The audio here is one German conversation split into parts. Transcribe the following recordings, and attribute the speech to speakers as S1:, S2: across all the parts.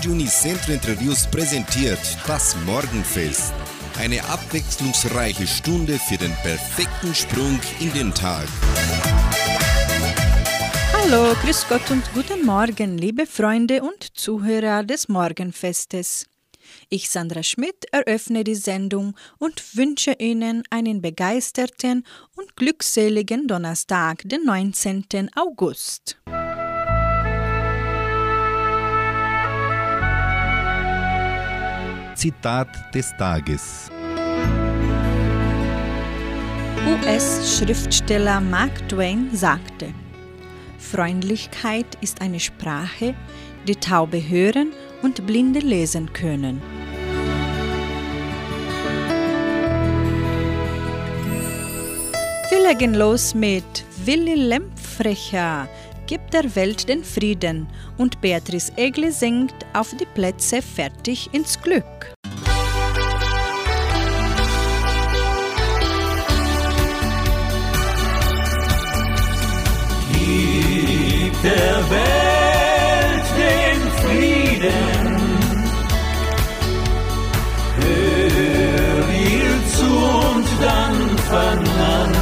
S1: Radio Unicentro Entre Rios präsentiert das Morgenfest. Eine abwechslungsreiche Stunde für den perfekten Sprung in den Tag.
S2: Hallo, grüß Gott und guten Morgen, liebe Freunde und Zuhörer des Morgenfestes. Ich, Sandra Schmidt, eröffne die Sendung und wünsche Ihnen einen begeisterten und glückseligen Donnerstag, den 19. August.
S1: Zitat des Tages.
S2: US-Schriftsteller Mark Twain sagte, Freundlichkeit ist eine Sprache, die Taube hören und Blinde lesen können. Wir legen los mit Willy Lempfrecher, gibt der Welt den Frieden und Beatrice Egle singt auf die Plätze fertig ins Glück.
S3: Gib der Welt den Frieden. Hör ihr zu und dann fang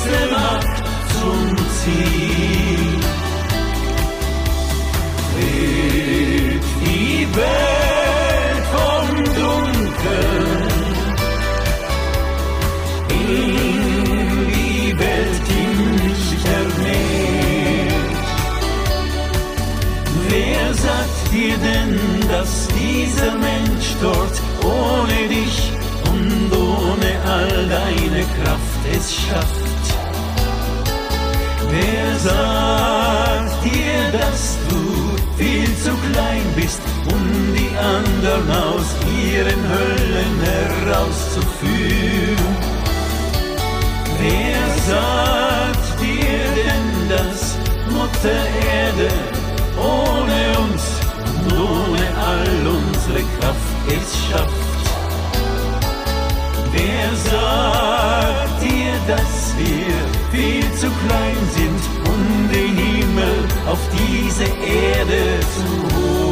S3: höchste Macht zum Ziel. Dreht die Welt vom Dunkeln in die Welt, die nicht ermäht. Wer sagt dir denn, dass dieser Mensch dort ohne dich und ohne all deine Kraft es schafft? Sagt dir, dass du viel zu klein bist, um die anderen aus ihren Höllen herauszuführen? Wer sagt dir denn, dass Mutter Erde ohne uns und ohne all unsere Kraft es schafft? Wer sagt dir, dass wir viel zu klein sind, um den Himmel auf diese Erde zu holen?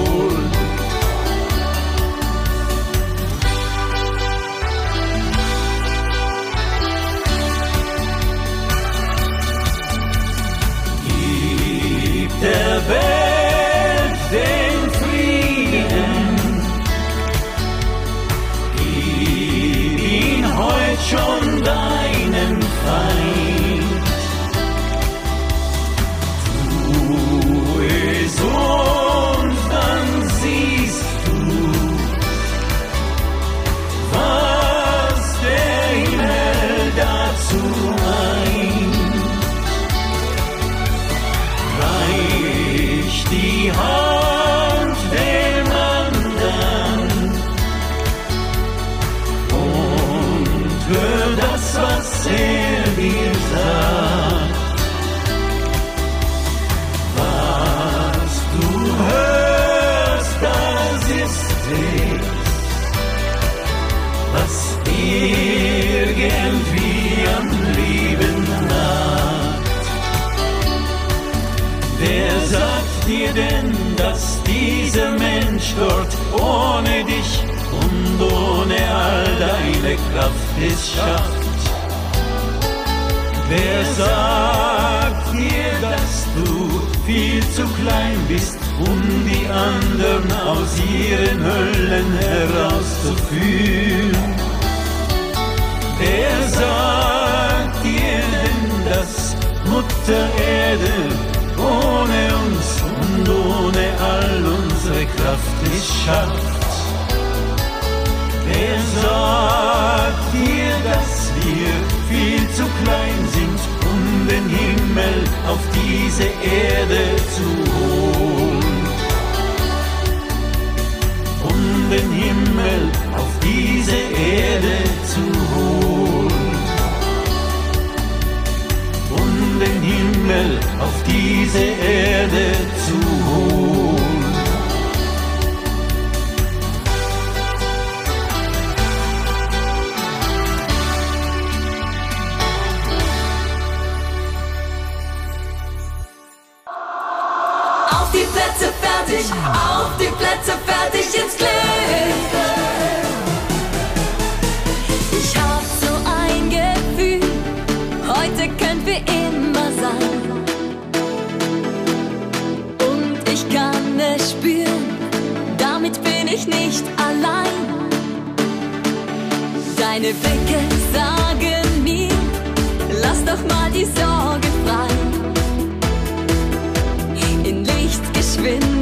S3: Er. Was du hörst, das ist es, was irgendwie am Leben naht. Wer sagt dir denn, dass dieser Mensch dort ohne dich und ohne all deine Kraft es schafft? Wer sagt dir, dass du viel zu klein bist, um die anderen aus ihren Höllen herauszuführen? Wer sagt dir denn, dass Mutter Erde ohne uns und ohne all unsere Kraft es schafft? Wer sagt dir, dass wir viel zu klein sind, um den Himmel auf diese Erde zu holen? Um den Himmel
S4: auf diese Erde zu holen. Um den Himmel auf diese Erde zu holen.
S5: Spüren, damit bin ich nicht allein. Deine Blicke sagen mir, lass doch mal die Sorge frei. In Lichtgeschwindigkeit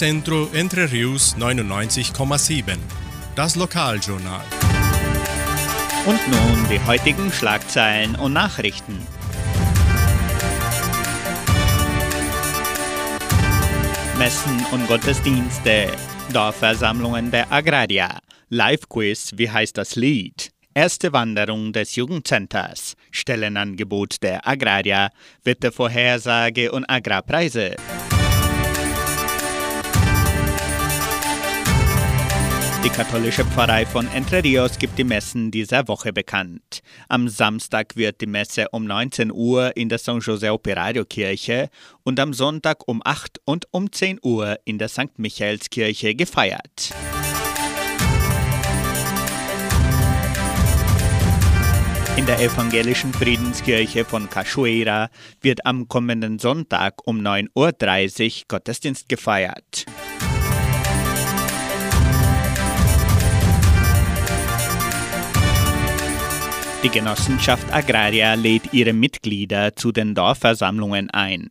S6: Unicentro Entre Rius 99,7. Das Lokaljournal.
S7: Und nun die heutigen Schlagzeilen und Nachrichten. Messen und Gottesdienste, Dorfversammlungen der Agrarier, Live-Quiz, wie heißt das Lied? Erste Wanderung des Jugendcenters, Stellenangebot der Agrarier, Wettervorhersage und Agrarpreise. Die katholische Pfarrei von Entre Rios gibt die Messen dieser Woche bekannt. Am Samstag wird die Messe um 19 Uhr in der San José Operario Kirche und am Sonntag um 8 und um 10 Uhr in der St. Michaelskirche gefeiert. In der evangelischen Friedenskirche von Cachoeira wird am kommenden Sonntag um 9.30 Uhr Gottesdienst gefeiert. Die Genossenschaft Agraria lädt ihre Mitglieder zu den Dorfversammlungen ein.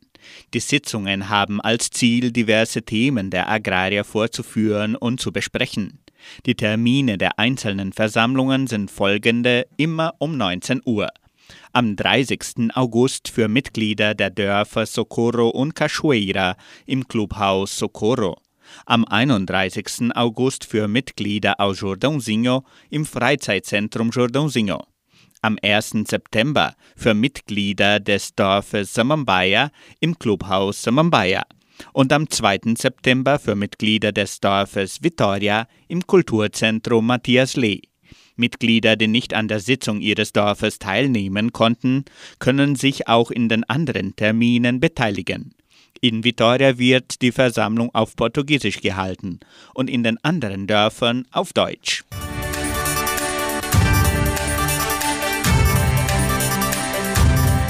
S7: Die Sitzungen haben als Ziel, diverse Themen der Agrarier vorzuführen und zu besprechen. Die Termine der einzelnen Versammlungen sind folgende immer um 19 Uhr. Am 30. August für Mitglieder der Dörfer Socorro und Cachoeira im Clubhaus Socorro. Am 31. August für Mitglieder aus Jordãozinho im Freizeitzentrum Jordãozinho. Am 1. September für Mitglieder des Dorfes Samambaia im Clubhaus Samambaia und am 2. September für Mitglieder des Dorfes Vitoria im Kulturzentrum Matthias Lee. Mitglieder, die nicht an der Sitzung ihres Dorfes teilnehmen konnten, können sich auch in den anderen Terminen beteiligen. In Vitoria wird die Versammlung auf Portugiesisch gehalten und in den anderen Dörfern auf Deutsch.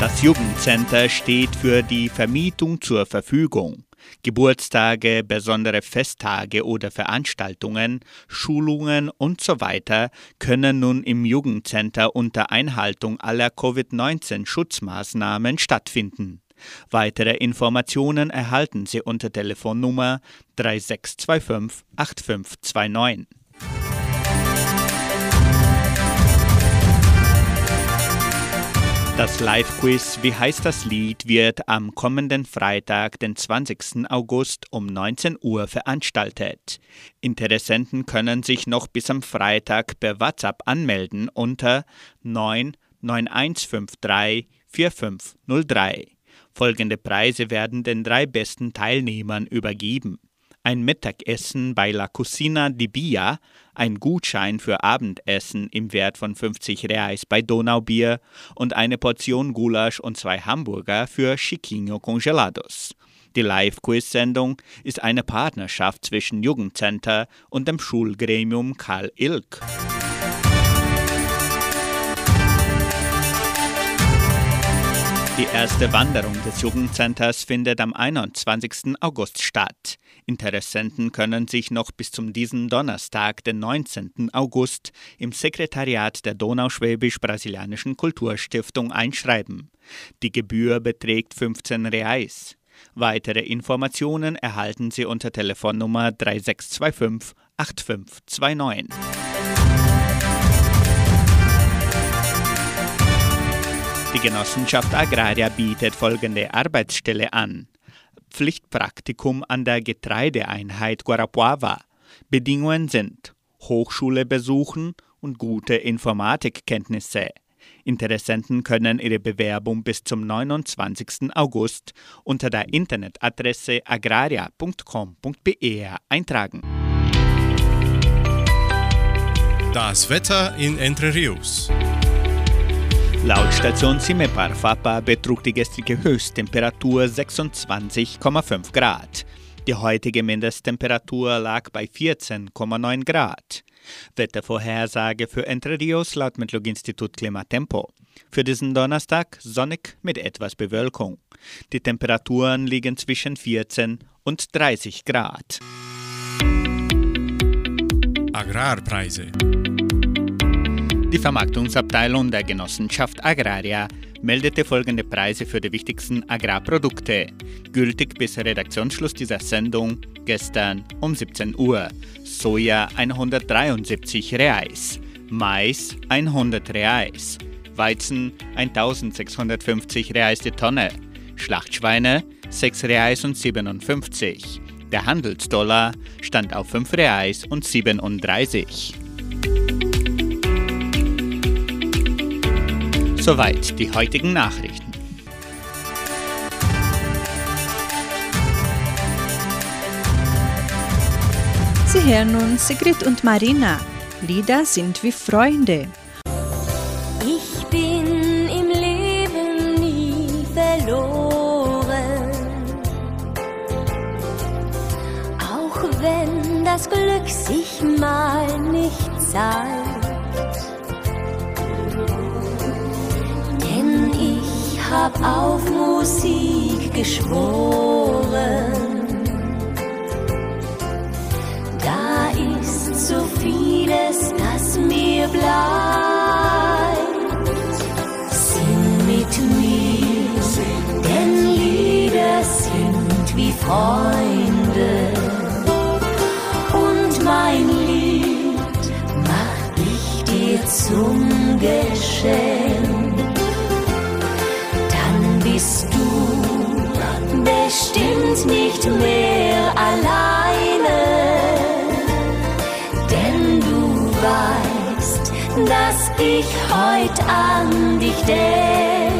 S7: Das Jugendcenter steht für die Vermietung zur Verfügung. Geburtstage, besondere Festtage oder Veranstaltungen, Schulungen und so weiter können nun im Jugendcenter unter Einhaltung aller Covid-19-Schutzmaßnahmen stattfinden. Weitere Informationen erhalten Sie unter Telefonnummer 3625 8529. Das Live-Quiz Wie heißt das Lied wird am kommenden Freitag, den 20. August um 19 Uhr veranstaltet. Interessenten können sich noch bis am Freitag per WhatsApp anmelden unter 99153 4503. Folgende Preise werden den drei besten Teilnehmern übergeben ein Mittagessen bei La Cucina di Bia, ein Gutschein für Abendessen im Wert von 50 Reais bei Donaubier und eine Portion Gulasch und zwei Hamburger für Chiquinho Congelados. Die Live-Quiz-Sendung ist eine Partnerschaft zwischen Jugendcenter und dem Schulgremium Karl Ilk. Die erste Wanderung des Jugendcenters findet am 21. August statt. Interessenten können sich noch bis zum diesen Donnerstag, den 19. August, im Sekretariat der Donauschwäbisch-Brasilianischen Kulturstiftung einschreiben. Die Gebühr beträgt 15 Reais. Weitere Informationen erhalten Sie unter Telefonnummer 3625 8529. Die Genossenschaft Agraria bietet folgende Arbeitsstelle an. Pflichtpraktikum an der Getreideeinheit Guarapuava. Bedingungen sind Hochschule besuchen und gute Informatikkenntnisse. Interessenten können ihre Bewerbung bis zum 29. August unter der Internetadresse agraria.com.br eintragen.
S6: Das Wetter in Entre Rios.
S7: Laut Station Cimepar Fapa betrug die gestrige Höchsttemperatur 26,5 Grad. Die heutige Mindesttemperatur lag bei 14,9 Grad. Wettervorhersage für Entre Rios laut Metlog-Institut Klimatempo. Für diesen Donnerstag sonnig mit etwas Bewölkung. Die Temperaturen liegen zwischen 14 und 30 Grad.
S6: Agrarpreise.
S7: Die Vermarktungsabteilung der Genossenschaft Agraria meldete folgende Preise für die wichtigsten Agrarprodukte, gültig bis Redaktionsschluss dieser Sendung gestern um 17 Uhr. Soja 173 Reais, Mais 100 Reais, Weizen 1650 Reais die Tonne, Schlachtschweine 6 Reais und 57. Der Handelsdollar stand auf 5 Reais und 37. Soweit die heutigen Nachrichten.
S2: Sie hören nun Sigrid und Marina. Lieder sind wie Freunde.
S5: Ich bin im Leben nie verloren. Auch wenn das Glück sich mal nicht zeigt.
S8: Hab auf Musik geschworen. Da ist so vieles, das mir bleibt. Sing mit mir, denn Lieder sind wie Freunde. Und mein Lied mach ich dir zum Geschenk. Bist du bestimmt nicht mehr alleine, denn du weißt, dass ich heute an dich denk.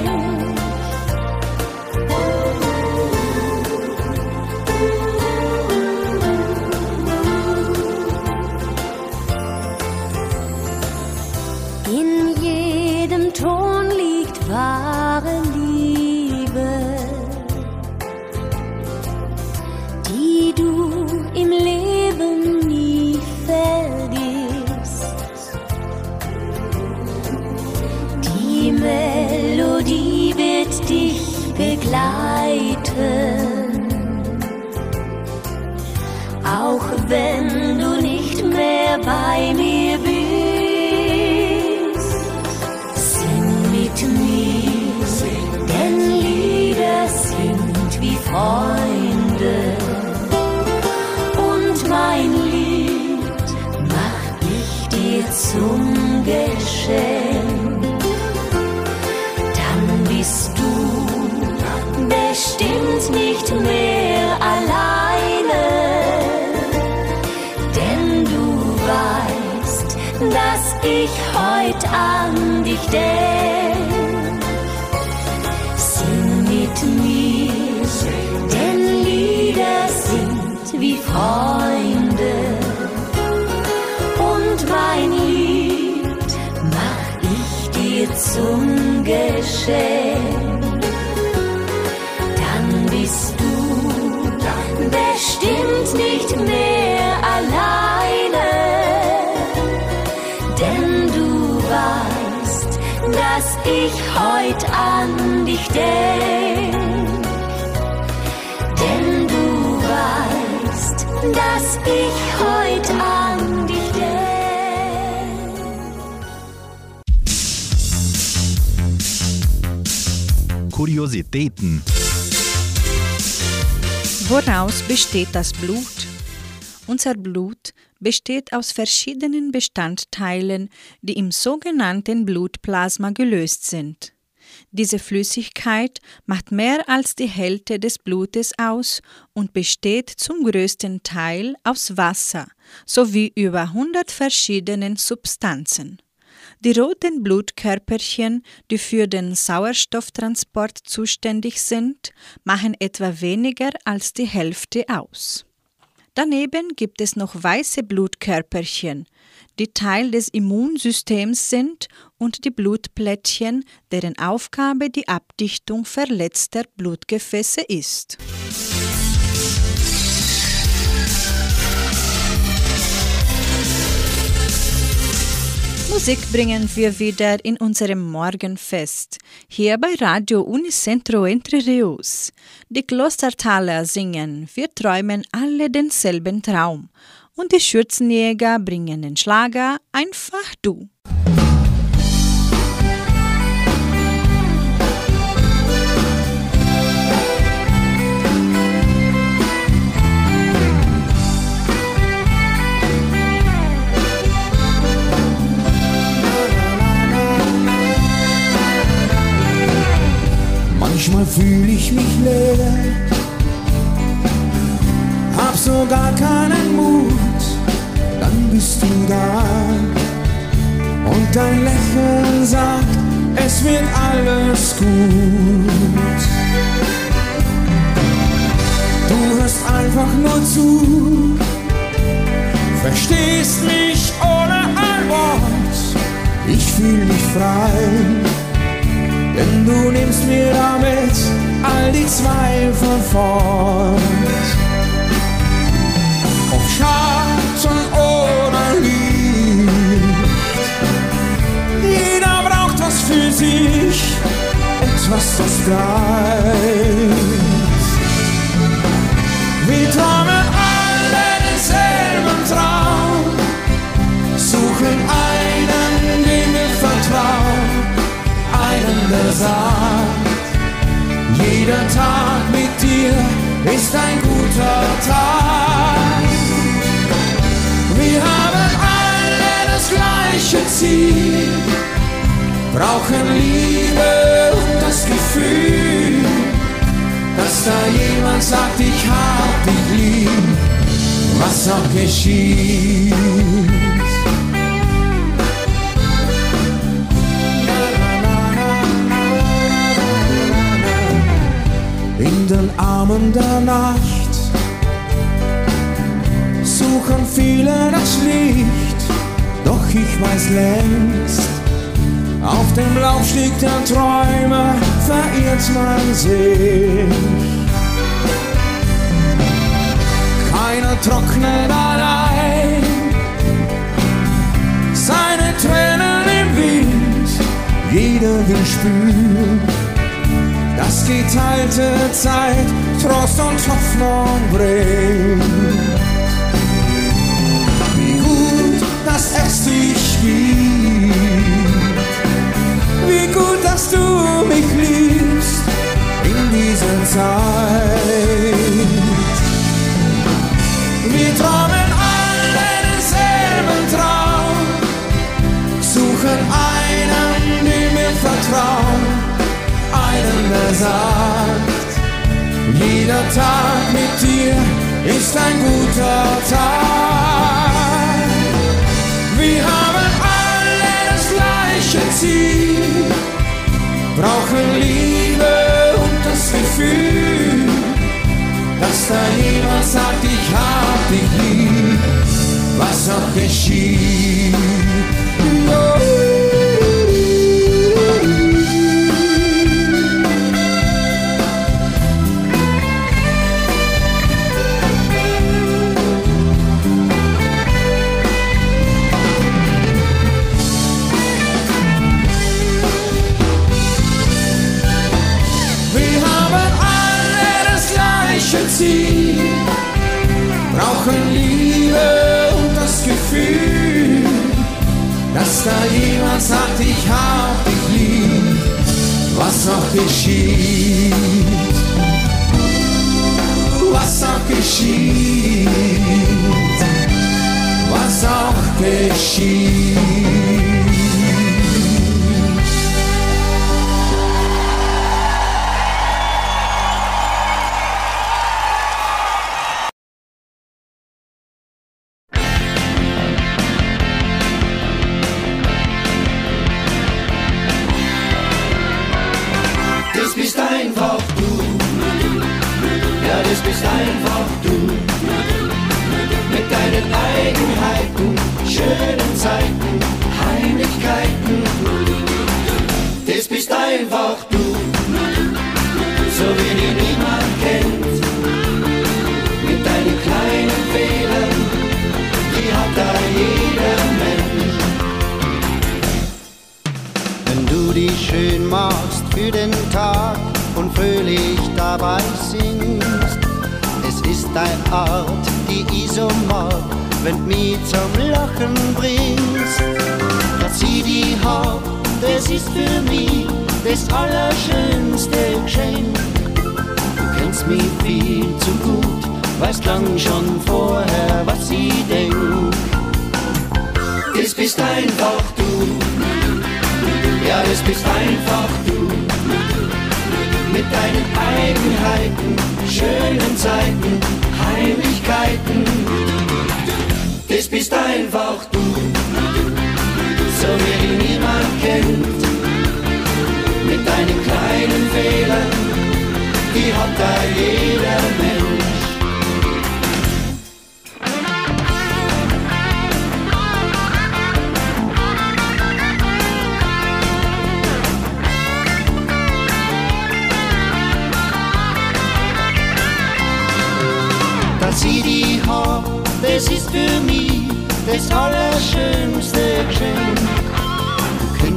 S8: Denk. Sing mit mir, denn Lieder sind wie Freunde. Und mein Lied mach ich dir zum Geschenk. Ich heute an dich denk. Denn du weißt, dass ich heute an dich denk.
S9: Kuriositäten.
S2: Woraus besteht das Blut? Unser Blut besteht aus verschiedenen Bestandteilen, die im sogenannten Blutplasma gelöst sind. Diese Flüssigkeit macht mehr als die Hälfte des Blutes aus und besteht zum größten Teil aus Wasser sowie über 100 verschiedenen Substanzen. Die roten Blutkörperchen, die für den Sauerstofftransport zuständig sind, machen etwa weniger als die Hälfte aus. Daneben gibt es noch weiße Blutkörperchen, die Teil des Immunsystems sind und die Blutplättchen, deren Aufgabe die Abdichtung verletzter Blutgefäße ist. Musik bringen wir wieder in unserem Morgenfest, hier bei Radio Unicentro Entre Rios. Die Klostertaler singen Wir träumen alle denselben Traum und die Schürzenjäger bringen den Schlager Einfach du.
S10: Fühle ich mich leer, hab so gar keinen Mut, dann bist du da und dein Lächeln sagt, es wird alles gut. Du hörst einfach nur zu, verstehst mich ohne ein Wort, ich fühle mich frei. Denn du nimmst mir damit all die Zweifel fort. Ob Schatten oder Licht, jeder braucht was für sich, etwas, das Geist. Wir träumen der sagt, jeder Tag mit dir ist ein guter Tag. Wir haben alle das gleiche Ziel, brauchen Liebe und das Gefühl, dass da jemand sagt, ich hab dich lieb, was auch geschieht. Den Armen der Nacht. Suchen viele das Licht, doch ich weiß längst, auf dem Laufsteg der Träume verirrt man sich. Keiner trocknet allein seine Tränen im Wind, jeder will spüren, dass geteilte Zeit Trost und Hoffnung bringt. Wie gut, dass es dich gibt. Wie gut, dass du mich liebst in dieser Zeit. Wir träumen alle denselben Traum, suchen einen, dem wir vertrauen, einen, der jeder Tag mit dir ist ein guter Tag. Wir haben alle das gleiche Ziel, brauchen Liebe und das Gefühl, dass da jemand sagt, ich hab dich lieb, was auch geschieht. Brauchen Liebe und das Gefühl, dass da jemand sagt, ich hab dich lieb, was auch geschieht, was auch geschieht, was auch geschieht.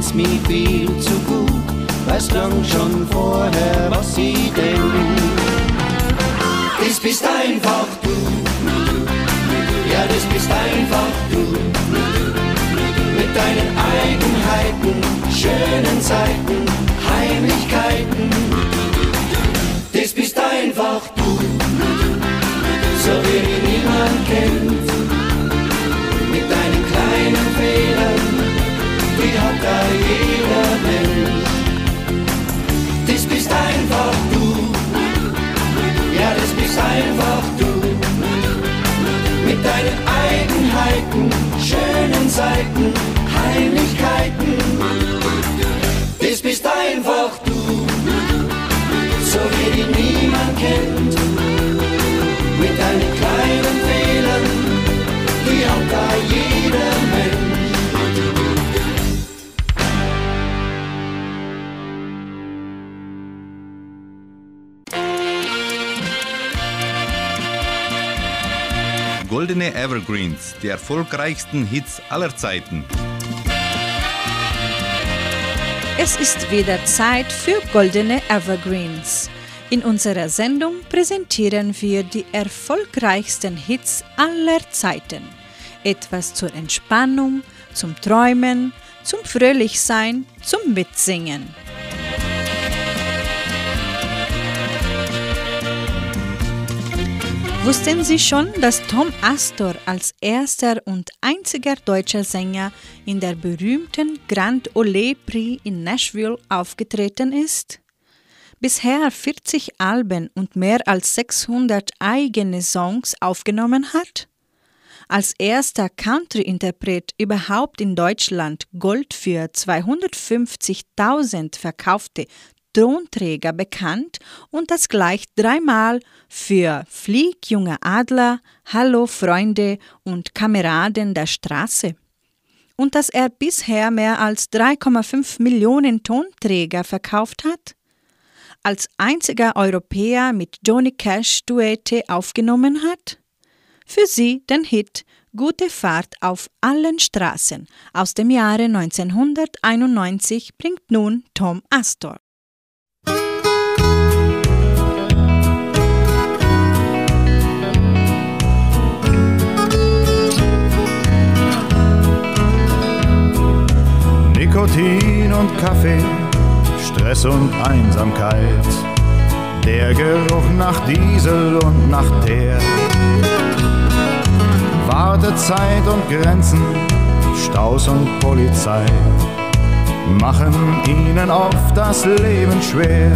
S11: Kennst mich viel zu gut, weiß lang schon vorher, was sie denkt. Das bist einfach du, ja, das bist einfach du. Mit deinen Eigenheiten, schönen Zeiten, Heimlichkeiten. Das bist einfach du, so wie niemand kennt. Da jeder Mensch. Das bist einfach du, ja, das bist einfach du. Mit deinen Eigenheiten, schönen Seiten, Heimlichkeiten. Das bist einfach du, so wie dich niemand kennt. Mit deinen kleinen
S9: Goldene Evergreens, die erfolgreichsten Hits aller Zeiten.
S2: Es ist wieder Zeit für goldene Evergreens. In unserer Sendung präsentieren wir die erfolgreichsten Hits aller Zeiten. Etwas zur Entspannung, zum Träumen, zum Fröhlichsein, zum Mitsingen. Wussten Sie schon, dass Tom Astor als erster und einziger deutscher Sänger in der berühmten Grand Ole Prix in Nashville aufgetreten ist? Bisher 40 Alben und mehr als 600 eigene Songs aufgenommen hat? Als erster Country-Interpret überhaupt in Deutschland Gold für 250.000 verkaufte Tonträger bekannt und das gleich dreimal für Flieg, junger Adler, Hallo Freunde und Kameraden der Straße. Und dass er bisher mehr als 3,5 Millionen Tonträger verkauft hat? Als einziger Europäer mit Johnny Cash Duette aufgenommen hat? Für sie den Hit Gute Fahrt auf allen Straßen aus dem Jahre 1991 bringt nun Tom Astor.
S12: Nikotin und Kaffee, Stress und Einsamkeit, der Geruch nach Diesel und nach Teer. Wartezeit und Grenzen, Staus und Polizei machen ihnen oft das Leben schwer.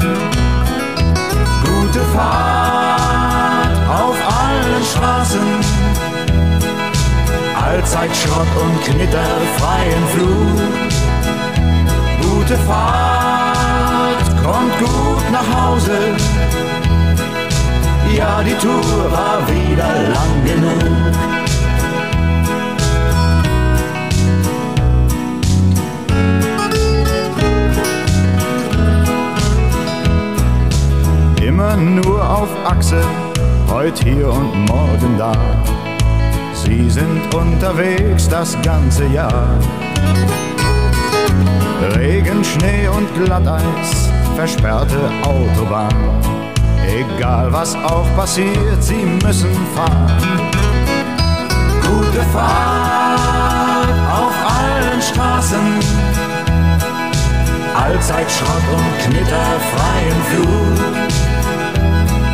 S12: Gute Fahrt auf allen Straßen, allzeit Schrott und Knitter freien Flug. Gute Fahrt, kommt gut nach Hause. Ja, die Tour war wieder lang genug. Immer nur auf Achse, heute hier und morgen da. Sie sind unterwegs das ganze Jahr. Regen, Schnee und Glatteis, versperrte Autobahn. Egal was auch passiert, sie müssen fahren. Gute Fahrt auf allen Straßen, allzeit Schrott und Knitter freien Flug.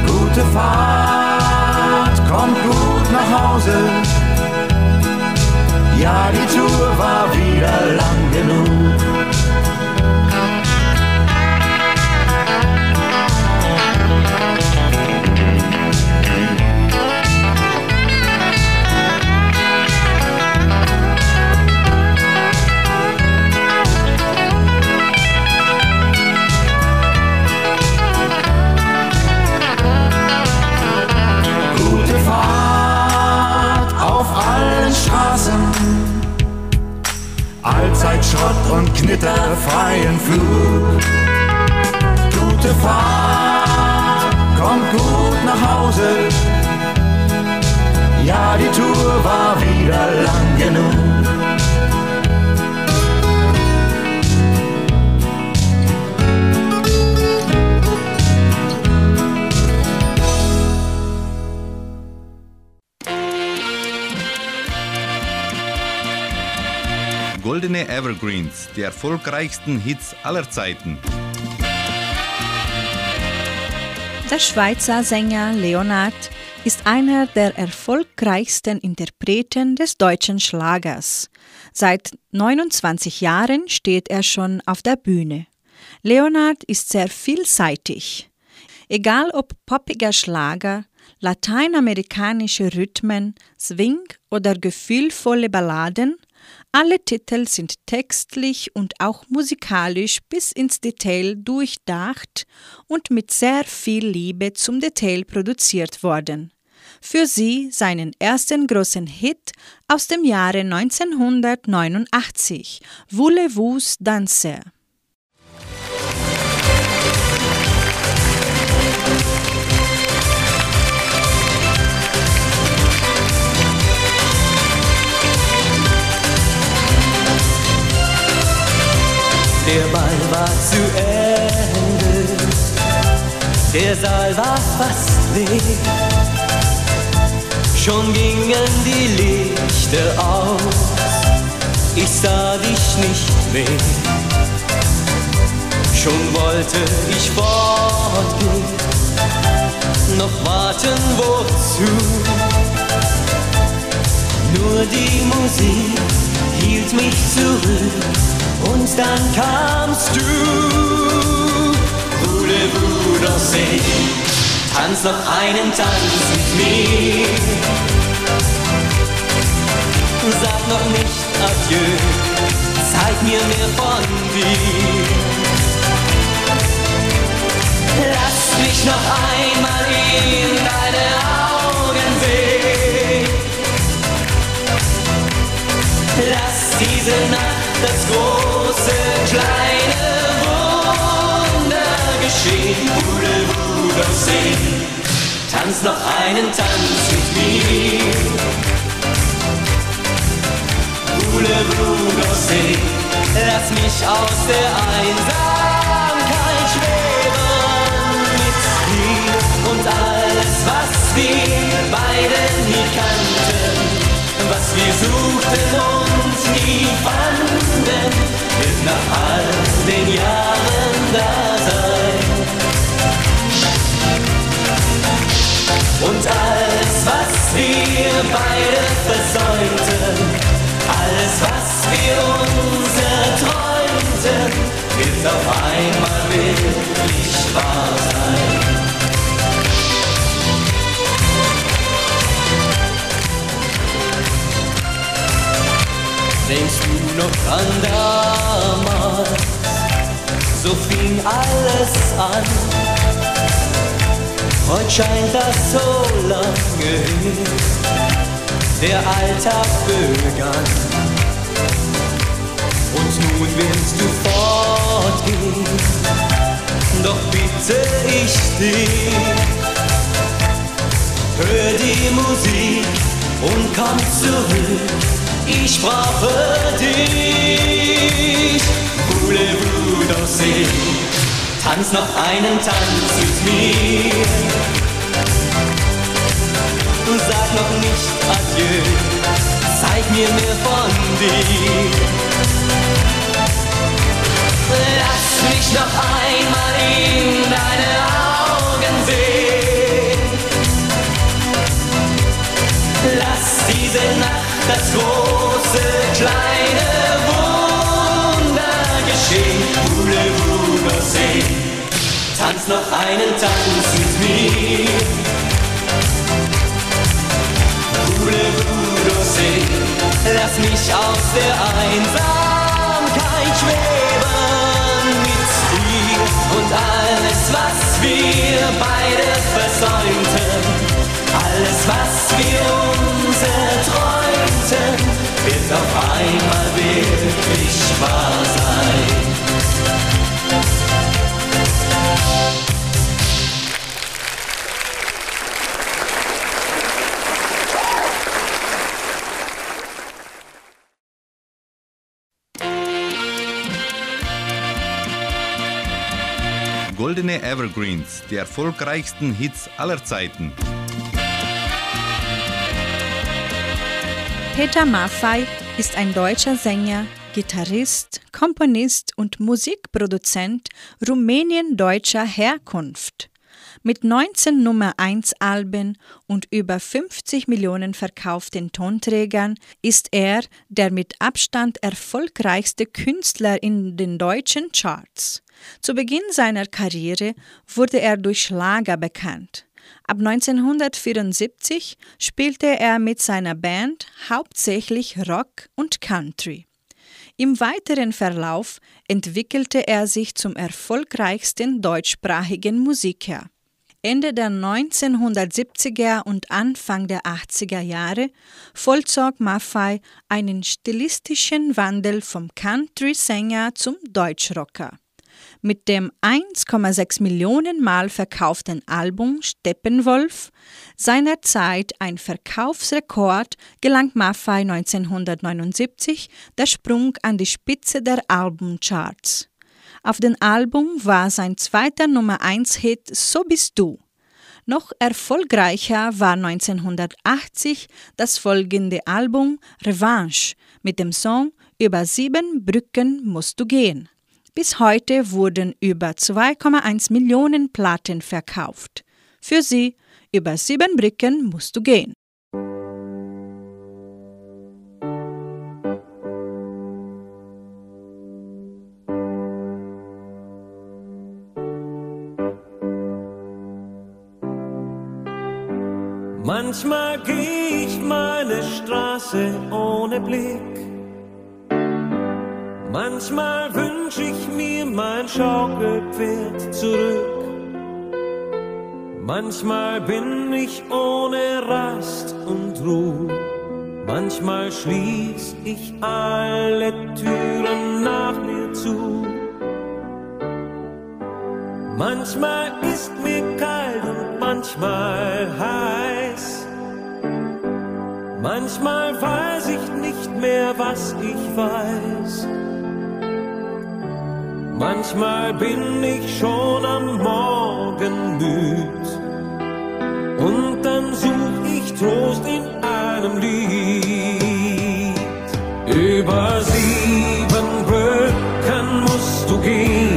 S12: Gute Fahrt, kommt gut nach Hause. Ja, die Tour war wieder lang genug. Allzeit Schrott und Knitter freien Flug. Gute Fahrt, kommt gut nach Hause. Ja, die Tour war wieder lang genug.
S9: Goldene Evergreens, die erfolgreichsten Hits aller Zeiten.
S2: Der Schweizer Sänger Leonard ist einer der erfolgreichsten Interpreten des deutschen Schlagers. Seit 29 Jahren steht er schon auf der Bühne. Leonard ist sehr vielseitig. Egal ob poppiger Schlager, lateinamerikanische Rhythmen, Swing oder gefühlvolle Balladen, alle Titel sind textlich und auch musikalisch bis ins Detail durchdacht und mit sehr viel Liebe zum Detail produziert worden. Für sie seinen ersten großen Hit aus dem Jahre 1989, Voulez-vous danser?
S13: Der Ball war zu Ende, der Saal war fast leer. Schon gingen die Lichter aus, ich sah dich nicht mehr. Schon wollte ich fortgehen, noch warten wozu? Nur die Musik hielt mich zurück und dann kamst du. Voulez-vous danser? Tanz noch einen Tanz mit mir. Sag noch nicht Adieu, zeig mir mehr von dir. Lass mich noch einmal in deine Augen sehen. Lass diese Nacht das große, kleine Wunder geschehen. Voulez-vous danser? Tanz noch einen Tanz mit mir. Voulez-vous danser? Lass mich aus der Einsamkeit schweben mit dir und alles, was wir beiden hier kannten was wir suchten und nie fanden, nach all den Jahren da sein. Und alles, was wir beide versäumten, alles, was wir uns erträumten, wird auf einmal wirklich wahr sein. Noch an damals? So fing alles an. Heute scheint das so lange her. Der Alltag begann. Und nun willst du fortgehen. Doch bitte ich dich, hör die Musik und komm zurück ich brauche dich. Voulez-vous danser? Tanz noch einen Tanz mit mir. Sag noch nicht Adieu, zeig mir mehr von dir. Lass mich noch einmal in deine Augen sehen. Lass diese Nacht das große, kleine Wunder geschehen. Voulez-vous danser? Tanz noch einen Tanz mit mir. Voulez-vous danser? Lass mich aus der Einsamkeit schweben mit dir und alles, was wir beide versäumten. Alles, was einmal wirklich wahr sein.
S9: Goldene Evergreens, die erfolgreichsten Hits aller Zeiten.
S2: Peter Maffay ist ein deutscher Sänger, Gitarrist, Komponist und Musikproduzent rumänien-deutscher Herkunft. Mit 19 Nummer 1 Alben und über 50 Millionen verkauften Tonträgern ist er der mit Abstand erfolgreichste Künstler in den deutschen Charts. Zu Beginn seiner Karriere wurde er durch Schlager bekannt. Ab 1974 spielte er mit seiner Band hauptsächlich Rock und Country. Im weiteren Verlauf entwickelte er sich zum erfolgreichsten deutschsprachigen Musiker. Ende der 1970er und Anfang der 80er Jahre vollzog Maffei einen stilistischen Wandel vom Country-Sänger zum Deutschrocker. Mit dem 1,6 Millionen Mal verkauften Album Steppenwolf, seinerzeit ein Verkaufsrekord, gelang Maffei 1979 der Sprung an die Spitze der Albumcharts. Auf dem Album war sein zweiter Nummer 1 Hit So bist du. Noch erfolgreicher war 1980 das folgende Album Revanche mit dem Song Über sieben Brücken musst du gehen. Bis heute wurden über 2,1 Millionen Platten verkauft. Für sie über sieben Brücken musst du gehen.
S3: Manchmal geh ich meine Straße ohne Blick. Manchmal wünsch ich mir mein Schaukelpferd zurück. Manchmal bin ich ohne Rast und Ruhe. Manchmal schließ ich alle Türen nach mir zu. Manchmal ist mir kalt und manchmal heiß. Manchmal weiß ich nicht mehr, was ich weiß. Manchmal bin ich schon am Morgen müd. Und dann such ich Trost in einem Lied. Über sieben Brücken musst du gehen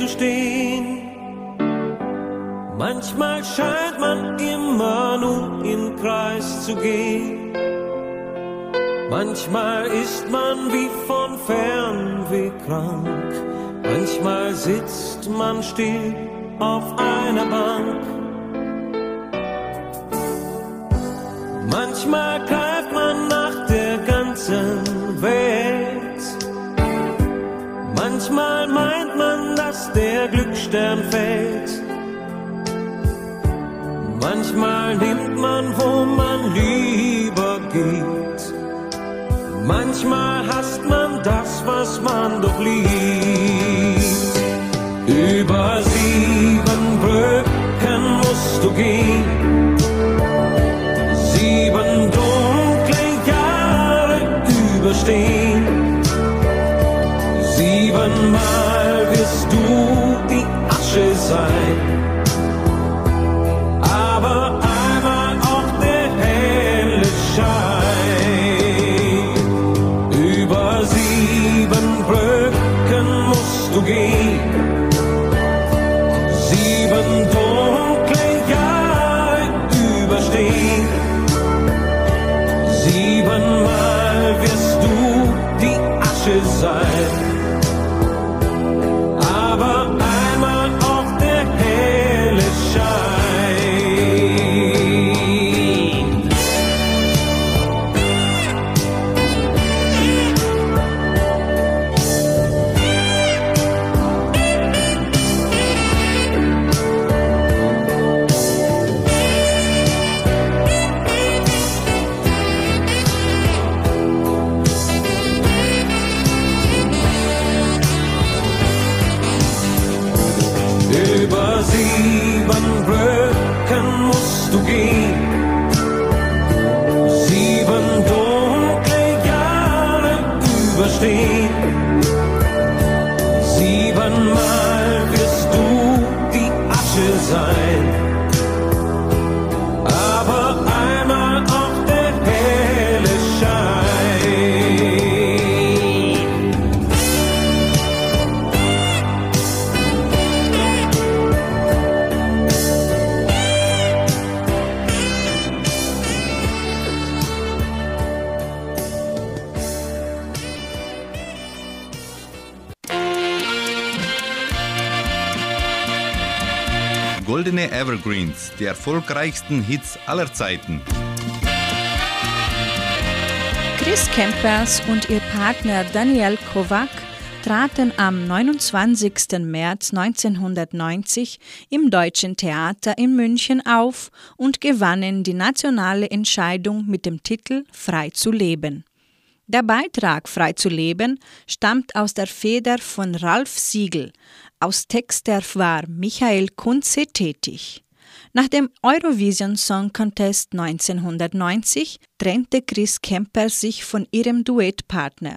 S3: zu stehen. Manchmal scheint man immer nur im Kreis zu gehen. Manchmal ist man wie von Fernweh krank. Manchmal sitzt man still auf einer Bank. Manchmal greift man nach der ganzen Welt. Manchmal meint man, dass der Glücksstern fällt. Manchmal nimmt man, wo man lieber geht. Manchmal hasst man das, was man doch liebt. Über sieben Brücken musst du gehen. Sieben dunkle Jahre überstehen. Die Asche sein, die
S9: erfolgreichsten Hits aller Zeiten.
S2: Chris Kempers und ihr Partner Daniel Kovac traten am 29. März 1990 im Deutschen Theater in München auf und gewannen die nationale Entscheidung mit dem Titel Frei zu leben. Der Beitrag Frei zu leben stammt aus der Feder von Ralf Siegel. Aus Texter war Michael Kunze tätig. Nach dem Eurovision Song Contest 1990 trennte Chris Kemper sich von ihrem Duettpartner.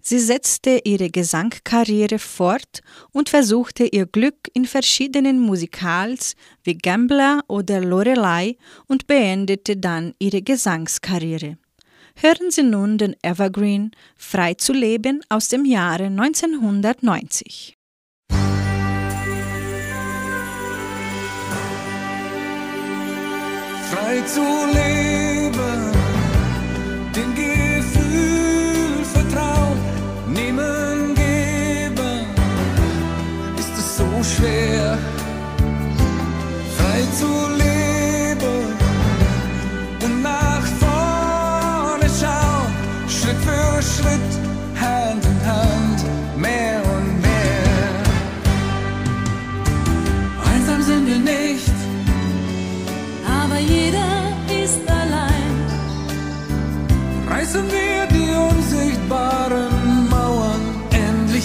S2: Sie setzte ihre Gesangkarriere fort und versuchte ihr Glück in verschiedenen Musikals wie Gambler oder Lorelei und beendete dann ihre Gesangskarriere. Hören Sie nun den Evergreen Frei zu leben aus dem Jahre 1990.
S10: Frei zu leben, den Gefühl vertrauen, nehmen, geben, ist es so schwer. Frei zu leben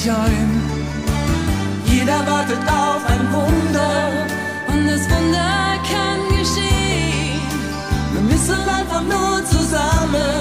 S10: ein. Jeder wartet auf ein Wunder
S5: Und das Wunder kann geschehen.
S10: Wir müssen einfach nur zusammen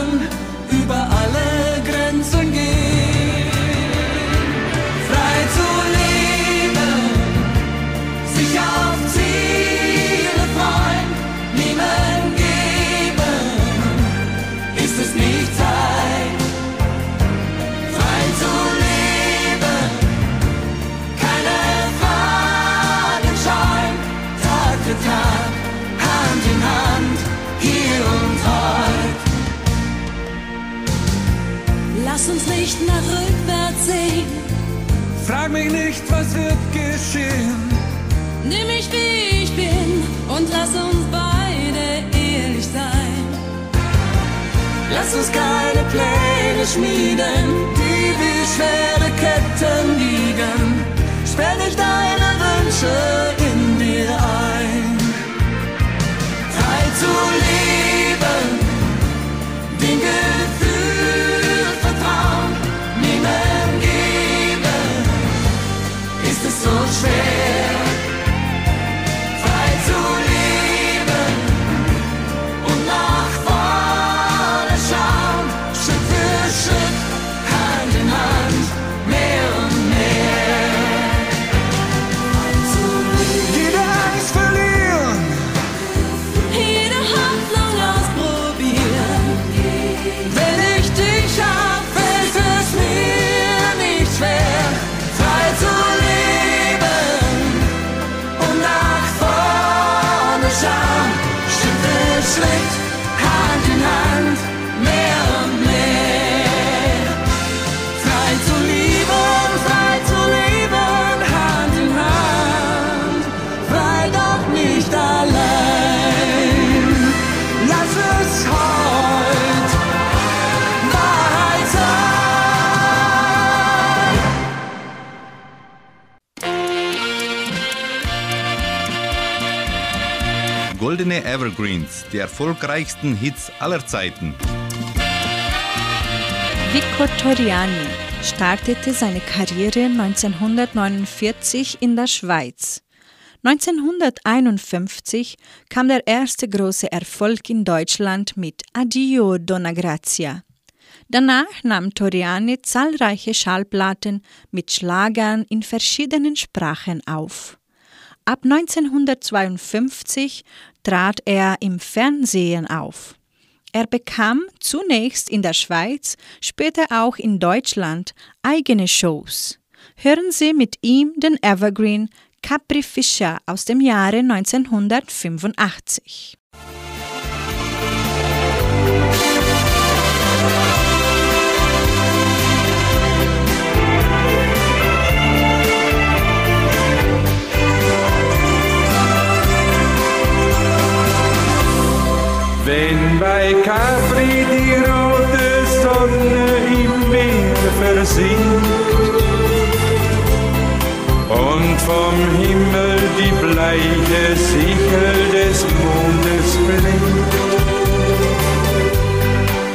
S5: Lass uns
S10: keine Pläne schmieden, die wie schwere Ketten liegen. Sperr nicht deine Wünsche in dir ein. Frei zu leben, dem Gefühl vertrauen, niemand geben, ist es so schwer.
S9: Die erfolgreichsten Hits aller Zeiten.
S2: Vico Toriani startete seine Karriere 1949 in der Schweiz. 1951 kam der erste große Erfolg in Deutschland mit Addio Donna Grazia. Danach nahm Toriani zahlreiche Schallplatten mit Schlagern in verschiedenen Sprachen auf. Ab 1952 trat er im Fernsehen auf. Er bekam zunächst in der Schweiz, später auch in Deutschland eigene Shows. Hören Sie mit ihm den Evergreen Capri Fischer aus dem Jahre 1985.
S4: Wenn bei Capri die rote Sonne im Meer versinkt und vom Himmel die bleiche Sichel des Mondes blinkt,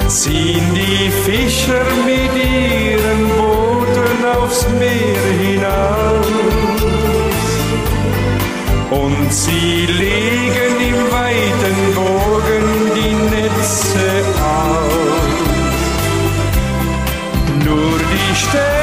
S4: ziehen die Fischer mit ihren Booten aufs Meer hinaus und sie legen im weiten Bogen Nur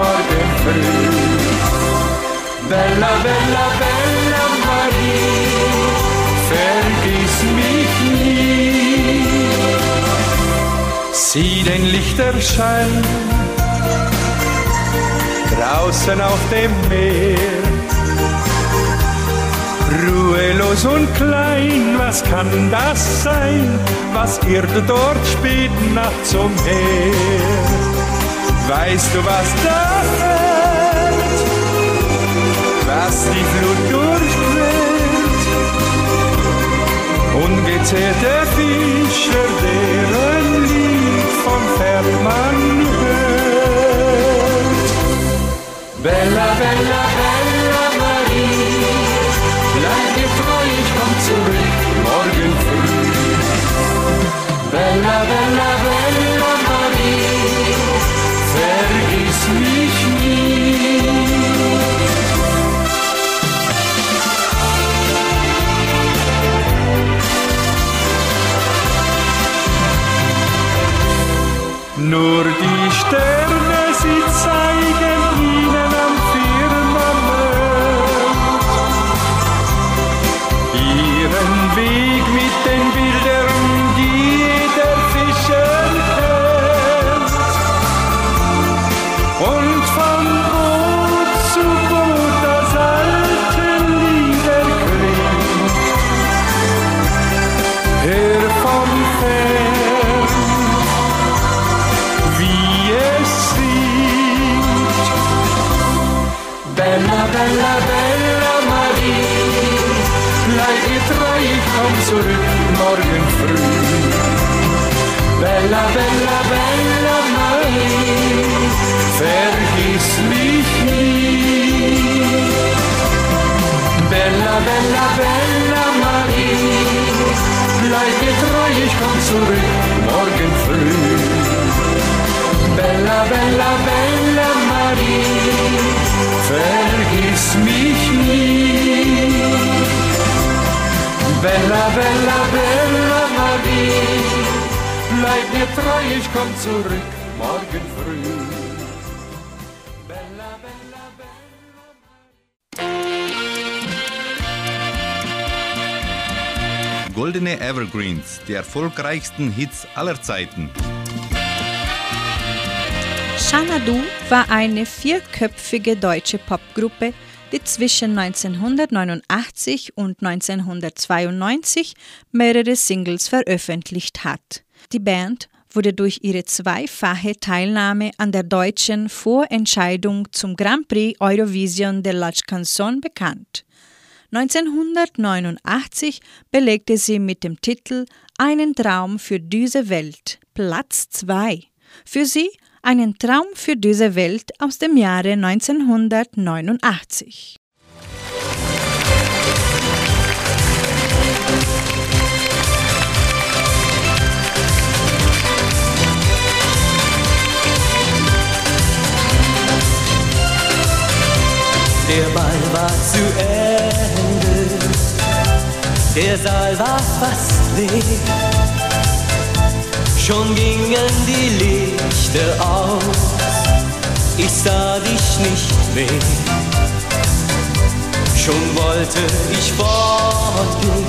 S4: morgen früh. Bella, bella, bella Marie, vergiss mich nie. Sieh den Lichterschein draußen auf dem Meer. Ruhelos und klein, was kann das sein? Was irrt dort spät nachts umher? Weißt du, was da fällt? Was die Flut durchquert? Ungezählte Fischer,
S9: Goldene Evergreens, die erfolgreichsten Hits aller Zeiten.
S2: Xanadu war eine vierköpfige deutsche Popgruppe, die zwischen 1989 und 1992 mehrere Singles veröffentlicht hat. Die Band wurde durch ihre zweifache Teilnahme an der deutschen Vorentscheidung zum Grand Prix Eurovision de la Chanson bekannt. 1989 belegte sie mit dem Titel Einen Traum für diese Welt Platz 2. Für sie einen Traum für diese Welt aus dem Jahre 1989.
S13: Der Ball war zu Ende, der Saal war fast leer. Schon gingen die Lichter aus ich sah dich nicht mehr. Schon wollte ich fortgehen,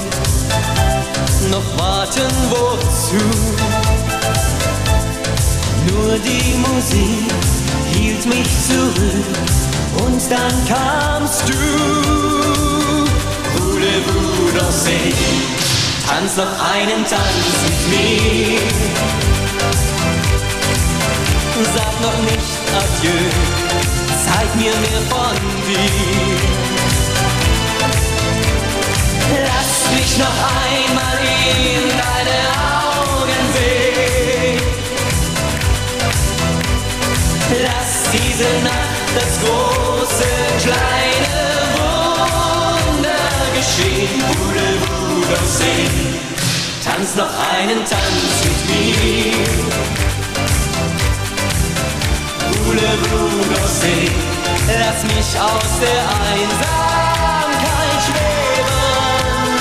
S13: noch warten wozu? Nur die Musik hielt mich zurück und dann kamst du. Voulez-vous danser? Tanz noch einen Tanz mit mir. Sag noch nicht Adieu, zeig mir mehr von dir. Lass mich noch einmal in deine Augen sehen. Lass diese Nacht das große, kleine Voulez-vous danser? Tanz noch einen Tanz mit mir. Voulez-vous danser? Lass mich aus der Einsamkeit schweben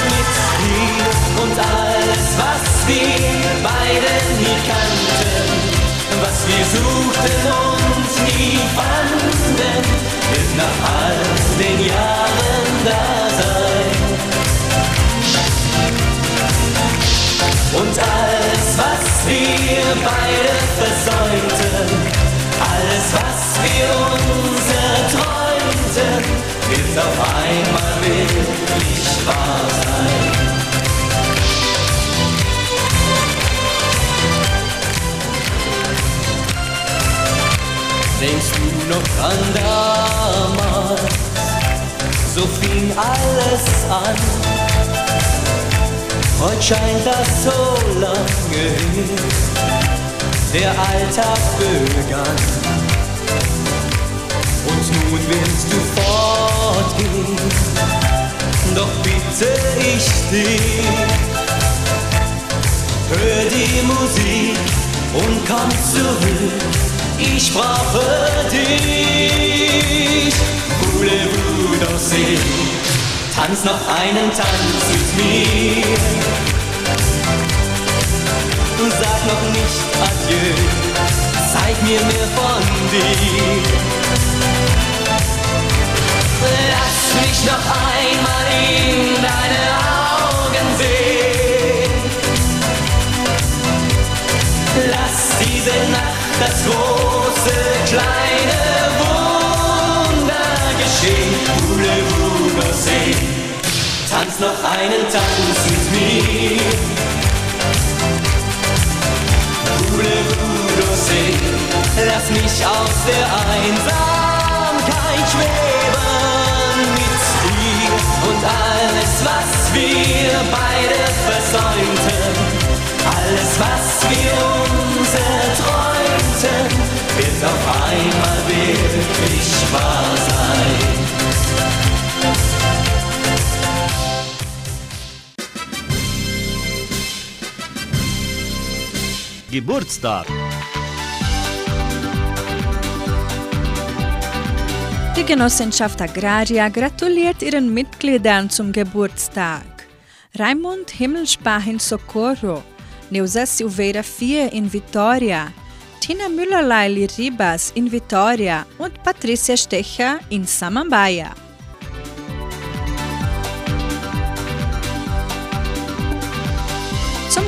S13: mit dir und alles, was wir beide nie kannten, was wir suchten und nie fanden, wird nach all den Jahren da Und alles, was wir beide versäumten, alles, was wir uns erträumten, wird auf einmal wirklich wahr sein. Denkst du noch an damals? So fing alles an. Heute scheint das so lange her der Alltag begann. Und nun willst du fortgehen, doch bitte ich dich, hör die Musik und komm zurück, ich brauche dich. Voulez-vous danser? Tanz noch einen Tanz mit mir. Noch nicht Adieu, zeig mir mehr von dir. Lass mich noch einmal in deine Augen sehen. Lass diese Nacht das große, kleine Wunder geschehen. Voulez-vous danser? Tanz noch einen Tanz mit mir. Danser? Lass mich aus der Einsamkeit schweben mit dir und alles, was wir beide versäumten, alles, was wir uns erträumten, wird auf einmal wirklich wahr sein.
S14: Geburtstag.
S2: Die Genossenschaft Agraria gratuliert ihren Mitgliedern zum Geburtstag. Raimund Himmelspach in Socorro, Neuza Silveira Fia in Vitória, Tina Müller-Leili Ribas in Vitória und Patrícia Stecher in Samambaia.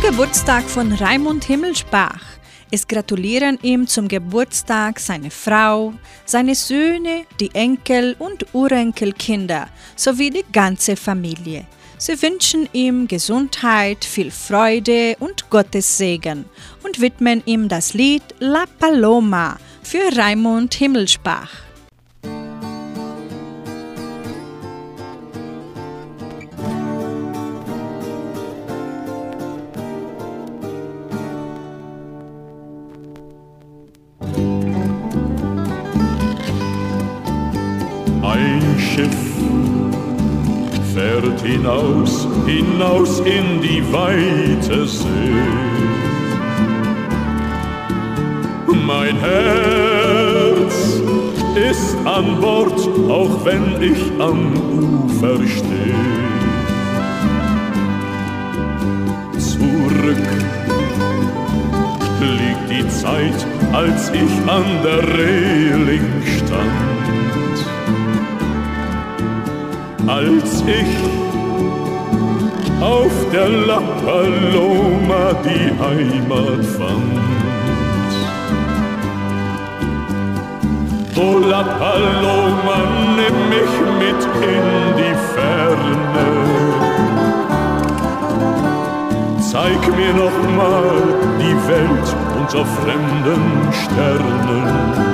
S2: Geburtstag von Raimund Himmelspach. Es gratulieren ihm zum Geburtstag seine Frau, seine Söhne, die Enkel und Urenkelkinder sowie die ganze Familie. Sie wünschen ihm Gesundheit, viel Freude und Gottes Segen und widmen ihm das Lied La Paloma für Raimund Himmelspach.
S15: Fährt hinaus, hinaus in die weite See. Mein Herz ist an Bord, auch wenn ich am Ufer stehe. Zurück liegt die Zeit, als ich an der Reling stand. Als ich auf der La Paloma die Heimat fand. Oh La Paloma, nimm mich mit in die Ferne. Zeig mir noch mal die Welt unter fremden Sternen.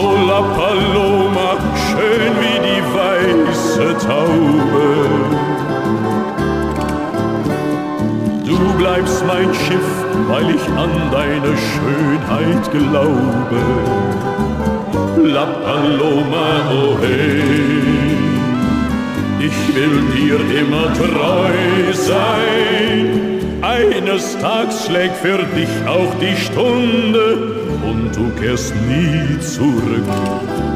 S15: Oh La Paloma, schön wie die weiße Taube. Du bleibst mein Schiff, weil ich an deine Schönheit glaube. La Paloma, oh hey, ich will dir immer treu sein. Eines Tages schlägt für dich auch die Stunde und du kehrst nie zurück.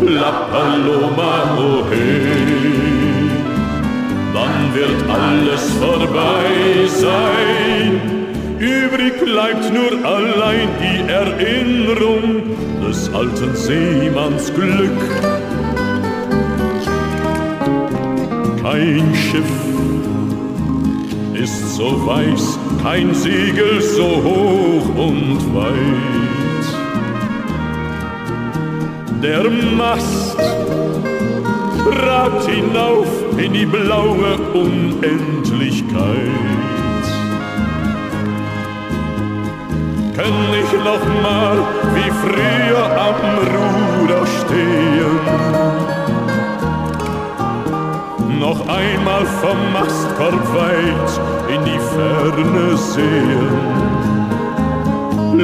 S15: La Paloma, oh hey, dann wird alles vorbei sein. Übrig bleibt nur allein die Erinnerung des alten Seemanns Glück. Kein Schiff ist so weiß, kein Segel so hoch und weit. Der Mast ragt hinauf in die blaue Unendlichkeit. Kann ich noch mal wie früher am Ruder stehen? Noch einmal vom Mastkorb weit in die Ferne sehen.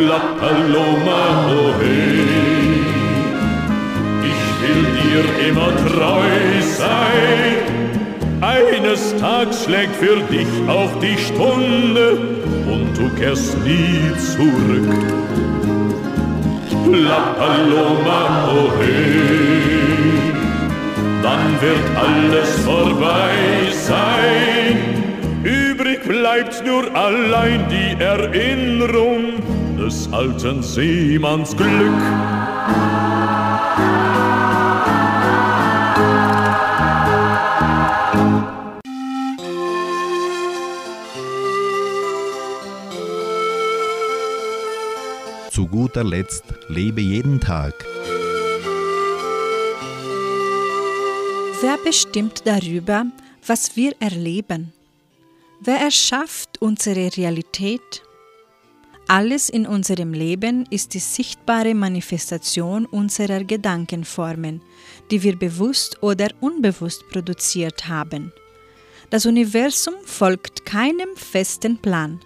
S15: La Paloma, oh hey, will dir immer treu sein. Eines Tages schlägt für dich auch die Stunde und du kehrst nie zurück. La Paloma, oh dann wird alles vorbei sein. Übrig bleibt nur allein die Erinnerung des alten Seemanns Glück.
S9: Guter Letzt lebe jeden Tag.
S2: Wer bestimmt darüber, was wir erleben? Wer erschafft unsere Realität? Alles in unserem Leben ist die sichtbare Manifestation unserer Gedankenformen, die wir bewusst oder unbewusst produziert haben. Das Universum folgt keinem festen Plan.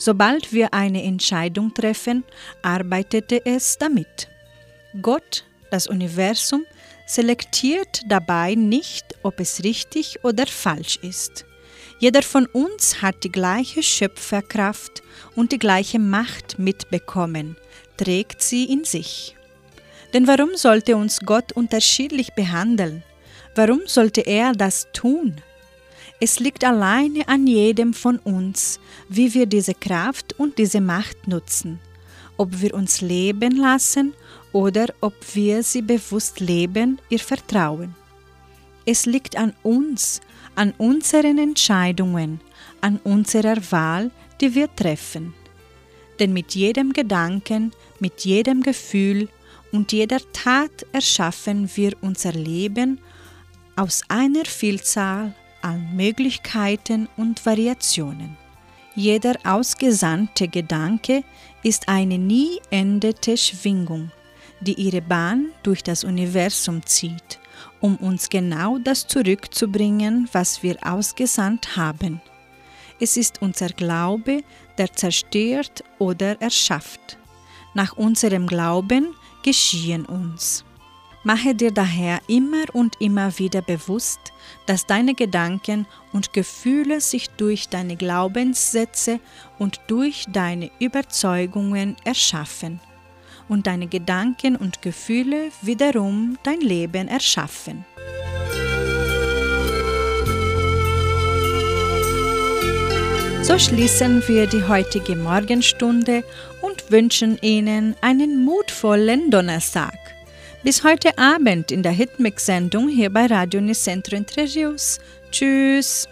S2: Sobald wir eine Entscheidung treffen, arbeitete es damit. Gott, das Universum, selektiert dabei nicht, ob es richtig oder falsch ist. Jeder von uns hat die gleiche Schöpferkraft und die gleiche Macht mitbekommen, trägt sie in sich. Denn warum sollte uns Gott unterschiedlich behandeln? Warum sollte er das tun? Es liegt alleine an jedem von uns, wie wir diese Kraft und diese Macht nutzen, ob wir uns leben lassen oder ob wir sie bewusst leben, ihr Vertrauen. Es liegt an uns, an unseren Entscheidungen, an unserer Wahl, die wir treffen. Denn mit jedem Gedanken, mit jedem Gefühl und jeder Tat erschaffen wir unser Leben aus einer Vielzahl an Möglichkeiten und Variationen. Jeder ausgesandte Gedanke ist eine nie endete Schwingung, die ihre Bahn durch das Universum zieht, um uns genau das zurückzubringen, was wir ausgesandt haben. Es ist unser Glaube, der zerstört oder erschafft. Nach unserem Glauben geschehen uns. Mache dir daher immer und immer wieder bewusst, dass deine Gedanken und Gefühle sich durch deine Glaubenssätze und durch deine Überzeugungen erschaffen und deine Gedanken und Gefühle wiederum dein Leben erschaffen. So schließen wir die heutige Morgenstunde und wünschen Ihnen einen mutvollen Donnerstag. Bis heute Abend in der Hitmix-Sendung hier bei Radio Nicentro Entre Rios. Tschüss!